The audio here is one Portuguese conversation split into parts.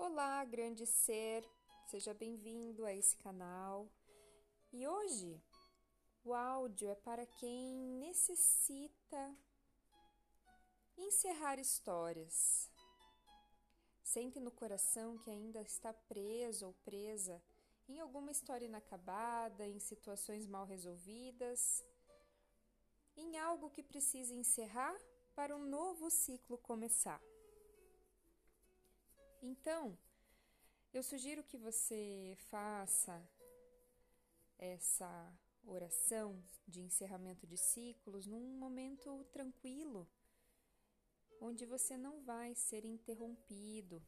Olá, grande ser, seja bem-vindo a esse canal. E hoje o áudio é para quem necessita encerrar histórias. Sente no coração que ainda está preso ou presa em alguma história inacabada, em situações mal resolvidas, em algo que precisa encerrar para um novo ciclo começar. Então, eu sugiro que você faça essa oração de encerramento de ciclos num momento tranquilo, onde você não vai ser interrompido,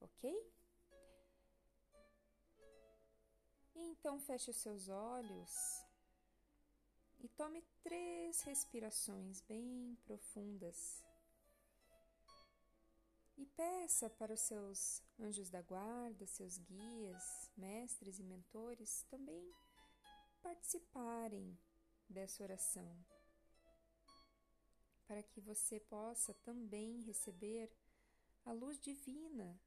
ok? Então feche os seus olhos e tome três respirações bem profundas e peça para os seus anjos da guarda, seus guias, mestres e mentores também participarem dessa oração, para que você possa também receber a luz divina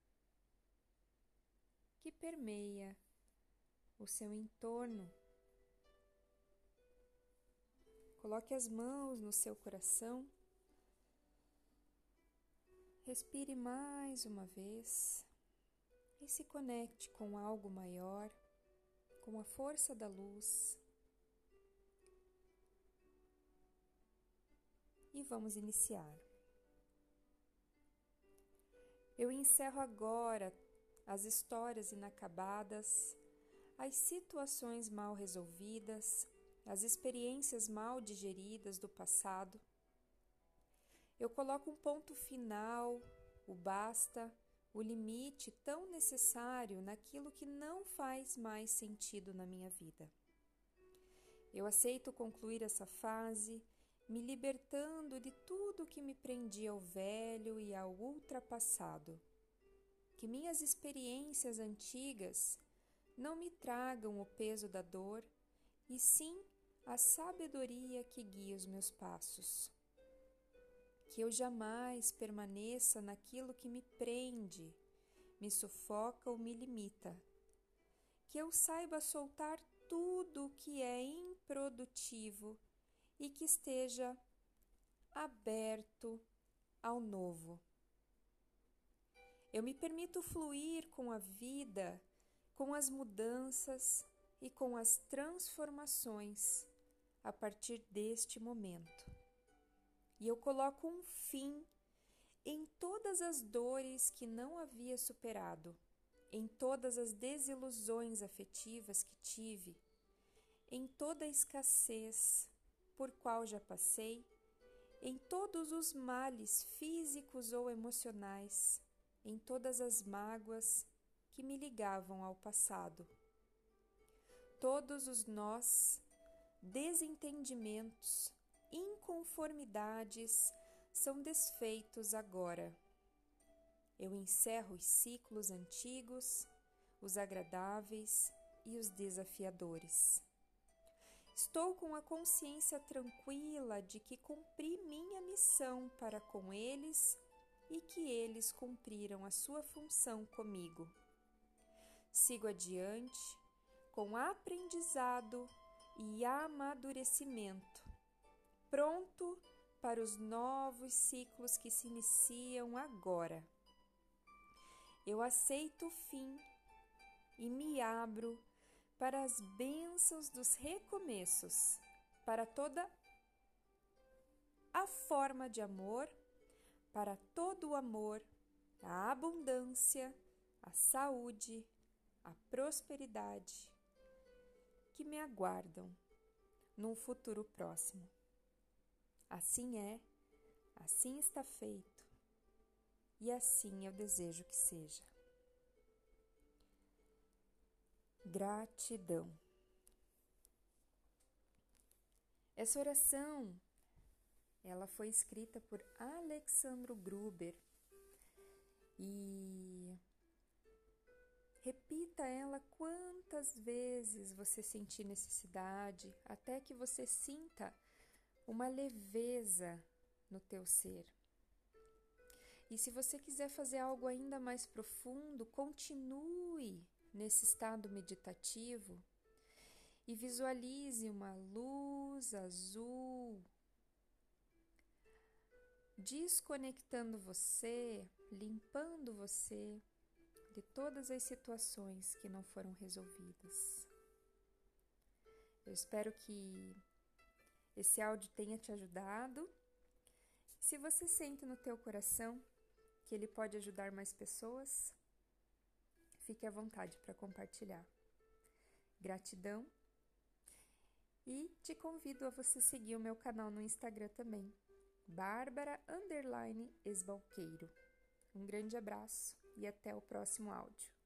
que permeia o seu entorno. Coloque as mãos no seu coração Respire mais uma vez e se conecte com algo maior, com a força da luz. E vamos iniciar. Eu encerro agora as histórias inacabadas, as situações mal resolvidas, as experiências mal digeridas do passado eu coloco um ponto final, o basta, o limite tão necessário naquilo que não faz mais sentido na minha vida. Eu aceito concluir essa fase, me libertando de tudo que me prendia ao velho e ao ultrapassado. Que minhas experiências antigas não me tragam o peso da dor, e sim a sabedoria que guia os meus passos que eu jamais permaneça naquilo que me prende, me sufoca ou me limita. Que eu saiba soltar tudo o que é improdutivo e que esteja aberto ao novo. Eu me permito fluir com a vida, com as mudanças e com as transformações a partir deste momento e eu coloco um fim em todas as dores que não havia superado, em todas as desilusões afetivas que tive, em toda a escassez por qual já passei, em todos os males físicos ou emocionais, em todas as mágoas que me ligavam ao passado. Todos os nós, desentendimentos, inconformidades são desfeitos agora. Eu encerro os ciclos antigos, os agradáveis e os desafiadores. Estou com a consciência tranquila de que cumpri minha missão para com eles e que eles cumpriram a sua função comigo. Sigo adiante com aprendizado e amadurecimento pronto para os novos ciclos que se iniciam agora. Eu aceito o fim e me abro para as bênçãos dos recomeços, para toda a forma de amor, para todo o amor, a abundância, a saúde, a prosperidade que me aguardam num futuro próximo. Assim é, assim está feito, e assim eu desejo que seja. Gratidão. Essa oração, ela foi escrita por Alexandro Gruber e repita ela quantas vezes você sentir necessidade, até que você sinta uma leveza no teu ser. E se você quiser fazer algo ainda mais profundo, continue nesse estado meditativo e visualize uma luz azul desconectando você, limpando você de todas as situações que não foram resolvidas. Eu espero que esse áudio tenha te ajudado. Se você sente no teu coração que ele pode ajudar mais pessoas, fique à vontade para compartilhar. Gratidão e te convido a você seguir o meu canal no Instagram também, Bárbara Esbalqueiro. Um grande abraço e até o próximo áudio.